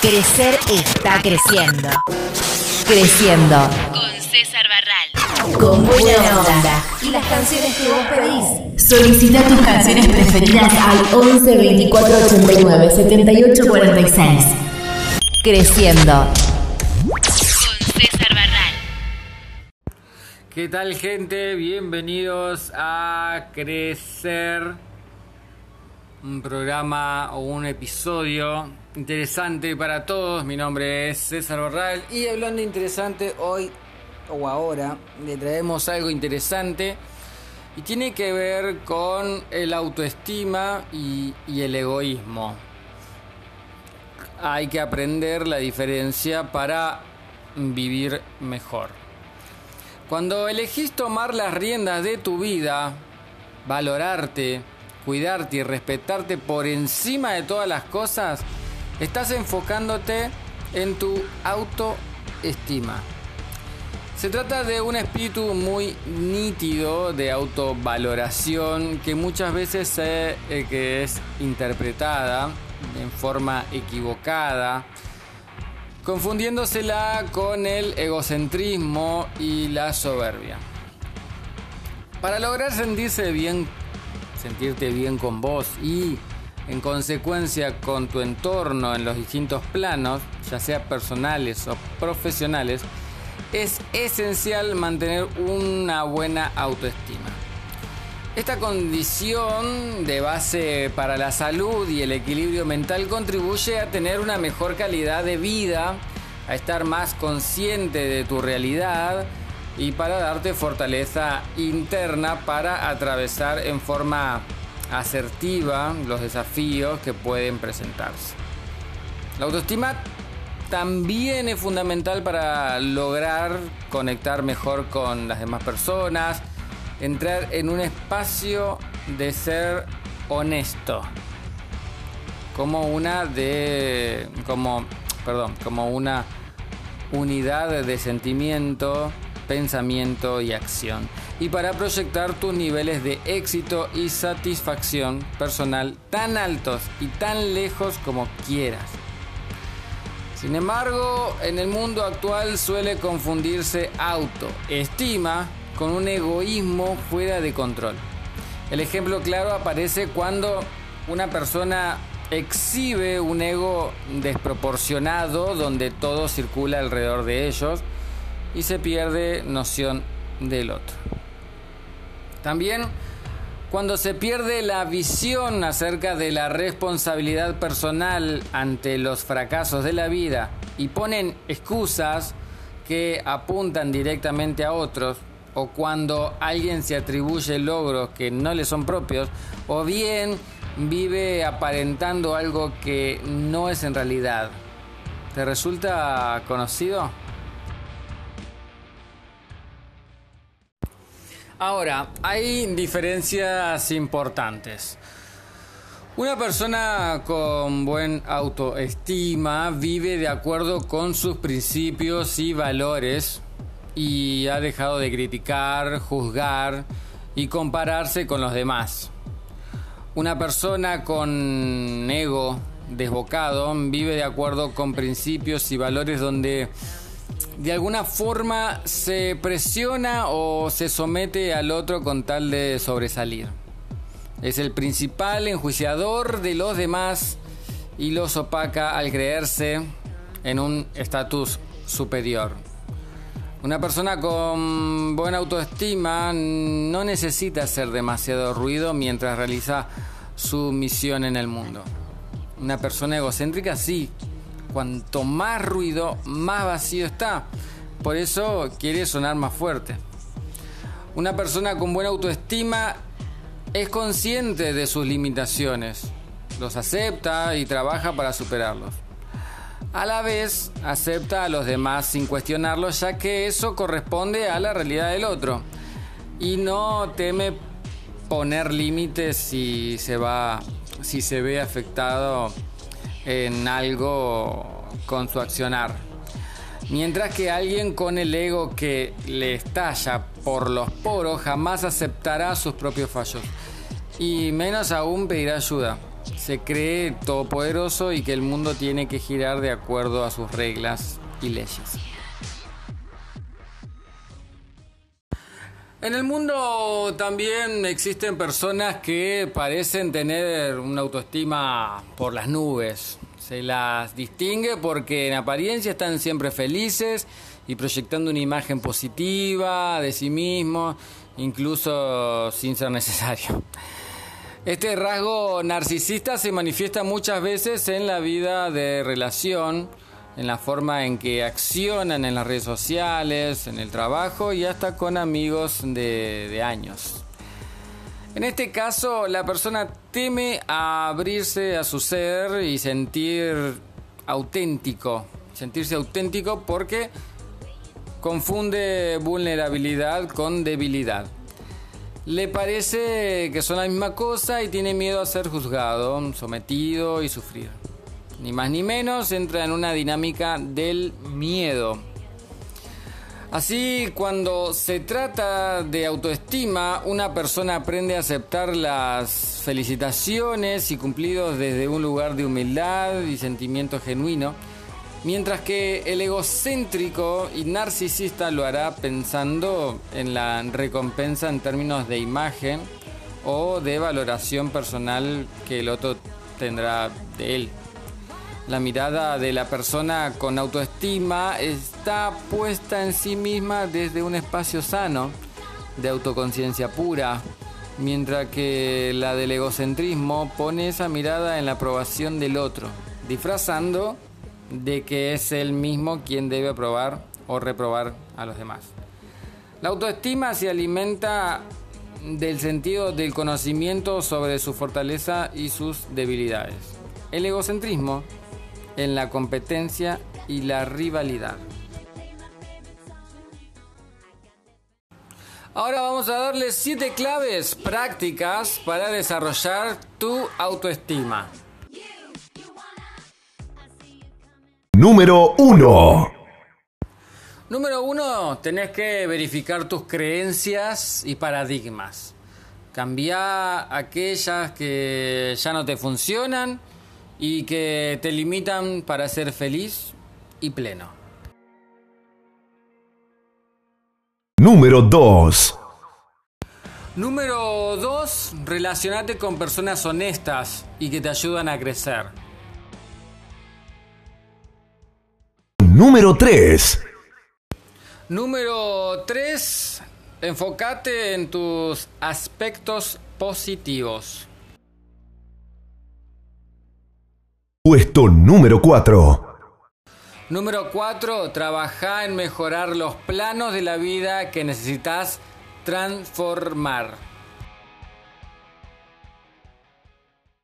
Crecer está creciendo. Creciendo. Con César Barral. Con buena onda. Y las canciones que vos pedís. Solicita tus canciones preferidas al 11 24 89 78 46. Creciendo. Con César Barral. ¿Qué tal gente? Bienvenidos a Crecer. Un programa o un episodio interesante para todos. Mi nombre es César Barral y hablando de interesante hoy o ahora le traemos algo interesante y tiene que ver con el autoestima y, y el egoísmo. Hay que aprender la diferencia para vivir mejor. Cuando elegís tomar las riendas de tu vida, valorarte, cuidarte y respetarte por encima de todas las cosas, estás enfocándote en tu autoestima. Se trata de un espíritu muy nítido de autovaloración que muchas veces se, eh, que es interpretada en forma equivocada, confundiéndosela con el egocentrismo y la soberbia. Para lograr sentirse bien, sentirte bien con vos y en consecuencia con tu entorno en los distintos planos, ya sea personales o profesionales, es esencial mantener una buena autoestima. Esta condición de base para la salud y el equilibrio mental contribuye a tener una mejor calidad de vida, a estar más consciente de tu realidad y para darte fortaleza interna para atravesar en forma asertiva los desafíos que pueden presentarse. La autoestima también es fundamental para lograr conectar mejor con las demás personas, entrar en un espacio de ser honesto, como una de como perdón, como una unidad de sentimiento, pensamiento y acción. Y para proyectar tus niveles de éxito y satisfacción personal tan altos y tan lejos como quieras. Sin embargo, en el mundo actual suele confundirse autoestima con un egoísmo fuera de control. El ejemplo claro aparece cuando una persona exhibe un ego desproporcionado donde todo circula alrededor de ellos y se pierde noción del otro. También cuando se pierde la visión acerca de la responsabilidad personal ante los fracasos de la vida y ponen excusas que apuntan directamente a otros, o cuando alguien se atribuye logros que no le son propios, o bien vive aparentando algo que no es en realidad. ¿Te resulta conocido? Ahora, hay diferencias importantes. Una persona con buen autoestima vive de acuerdo con sus principios y valores y ha dejado de criticar, juzgar y compararse con los demás. Una persona con ego desbocado vive de acuerdo con principios y valores donde de alguna forma se presiona o se somete al otro con tal de sobresalir. Es el principal enjuiciador de los demás y los opaca al creerse en un estatus superior. Una persona con buena autoestima no necesita hacer demasiado ruido mientras realiza su misión en el mundo. Una persona egocéntrica sí, cuanto más ruido, más vacío está. Por eso quiere sonar más fuerte. Una persona con buena autoestima es consciente de sus limitaciones, los acepta y trabaja para superarlos. A la vez, acepta a los demás sin cuestionarlos, ya que eso corresponde a la realidad del otro. Y no teme poner límites si se va, si se ve afectado en algo con su accionar. Mientras que alguien con el ego que le estalla por los poros jamás aceptará sus propios fallos y menos aún pedirá ayuda. se cree todopoderoso y que el mundo tiene que girar de acuerdo a sus reglas y leyes. En el mundo también existen personas que parecen tener una autoestima por las nubes. Se las distingue porque en apariencia están siempre felices y proyectando una imagen positiva de sí mismos, incluso sin ser necesario. Este rasgo narcisista se manifiesta muchas veces en la vida de relación, en la forma en que accionan en las redes sociales, en el trabajo y hasta con amigos de, años. En este caso, la persona teme abrirse a su ser y sentir auténtico, sentirse auténtico porque confunde vulnerabilidad con debilidad. Le parece que son la misma cosa y tiene miedo a ser juzgado, sometido y sufrir ni más ni menos, entra en una dinámica del miedo. Así, cuando se trata de autoestima, una persona aprende a aceptar las felicitaciones y cumplidos desde un lugar de humildad y sentimiento genuino, mientras que el egocéntrico y narcisista lo hará pensando en la recompensa en términos de imagen o de valoración personal que el otro tendrá de él. La mirada de la persona con autoestima está puesta en sí misma desde un espacio sano, de autoconciencia pura, mientras que la del egocentrismo pone esa mirada en la aprobación del otro, disfrazando de que es él mismo quien debe aprobar o reprobar a los demás. La autoestima se alimenta del sentido del conocimiento sobre su fortaleza y sus debilidades. El egocentrismo en la competencia y la rivalidad. Ahora vamos a darle 7 claves prácticas para desarrollar tu autoestima. Número 1. Número 1, tenés que verificar tus creencias y paradigmas. Cambia aquellas que ya no te funcionan y que te limitan para ser feliz y pleno. Número 2. Número 2. Relacionate con personas honestas y que te ayudan a crecer. Número 3. Número 3. Enfócate en tus aspectos positivos. Puesto número 4. Número 4. Trabaja en mejorar los planos de la vida que necesitas transformar.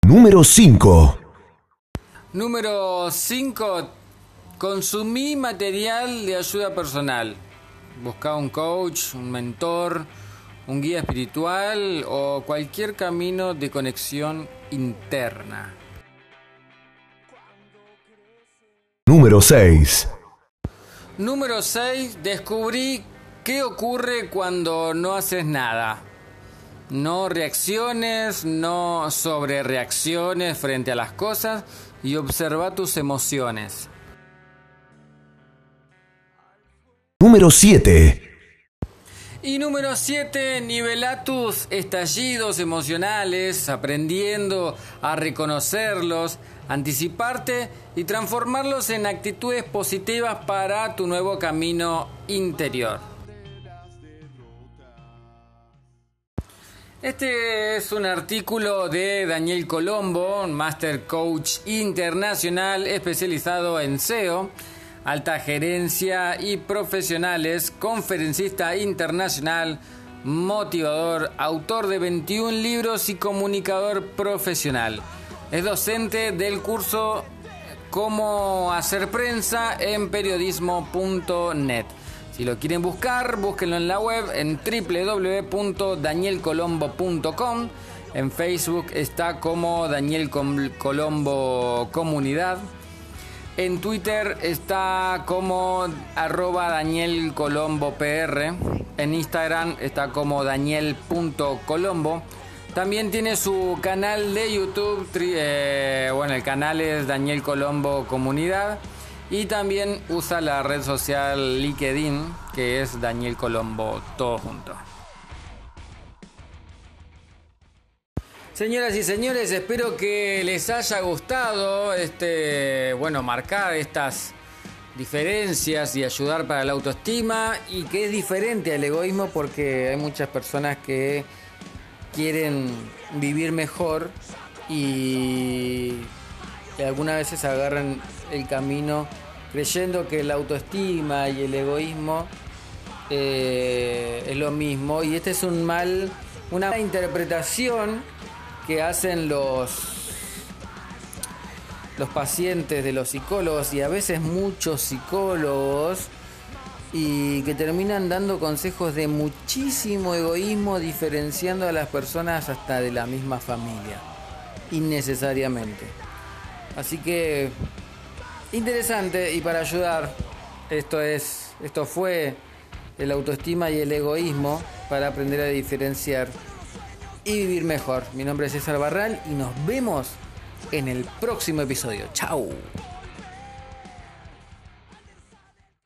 Número 5. Número 5. Consumí material de ayuda personal. Busca un coach, un mentor, un guía espiritual o cualquier camino de conexión interna. Número 6. Número 6. Descubrí qué ocurre cuando no haces nada. No reacciones, no sobre reacciones frente a las cosas y observa tus emociones. Número 7. Y número 7, nivela tus estallidos emocionales, aprendiendo a reconocerlos, anticiparte y transformarlos en actitudes positivas para tu nuevo camino interior. Este es un artículo de Daniel Colombo, Master Coach Internacional especializado en SEO, alta gerencia y profesionales, conferencista internacional, motivador, autor de 21 libros y comunicador profesional. Es docente del curso Cómo hacer prensa en periodismo.net. Si lo quieren buscar, búsquenlo en la web en www.danielcolombo.com. En Facebook está como Daniel Colombo Comunidad. En Twitter está como arroba Daniel Colombo. En Instagram está como daniel.colombo. También tiene su canal de YouTube, eh, bueno, el canal es Daniel Colombo Comunidad. Y también usa la red social LinkedIn, que es Daniel Colombo, todo junto. Señoras y señores, espero que les haya gustado este, bueno, marcar estas diferencias y ayudar para la autoestima y que es diferente al egoísmo porque hay muchas personas que quieren vivir mejor y algunas veces agarran el camino creyendo que la autoestima y el egoísmo eh, es lo mismo. Y este es un mal, una interpretación que hacen los los pacientes de los psicólogos y a veces muchos psicólogos y que terminan dando consejos de muchísimo egoísmo diferenciando a las personas hasta de la misma familia innecesariamente. Así que interesante y para ayudar esto es esto fue el autoestima y el egoísmo para aprender a diferenciar y vivir mejor. Mi nombre es César Barral y nos vemos en el próximo episodio. Chao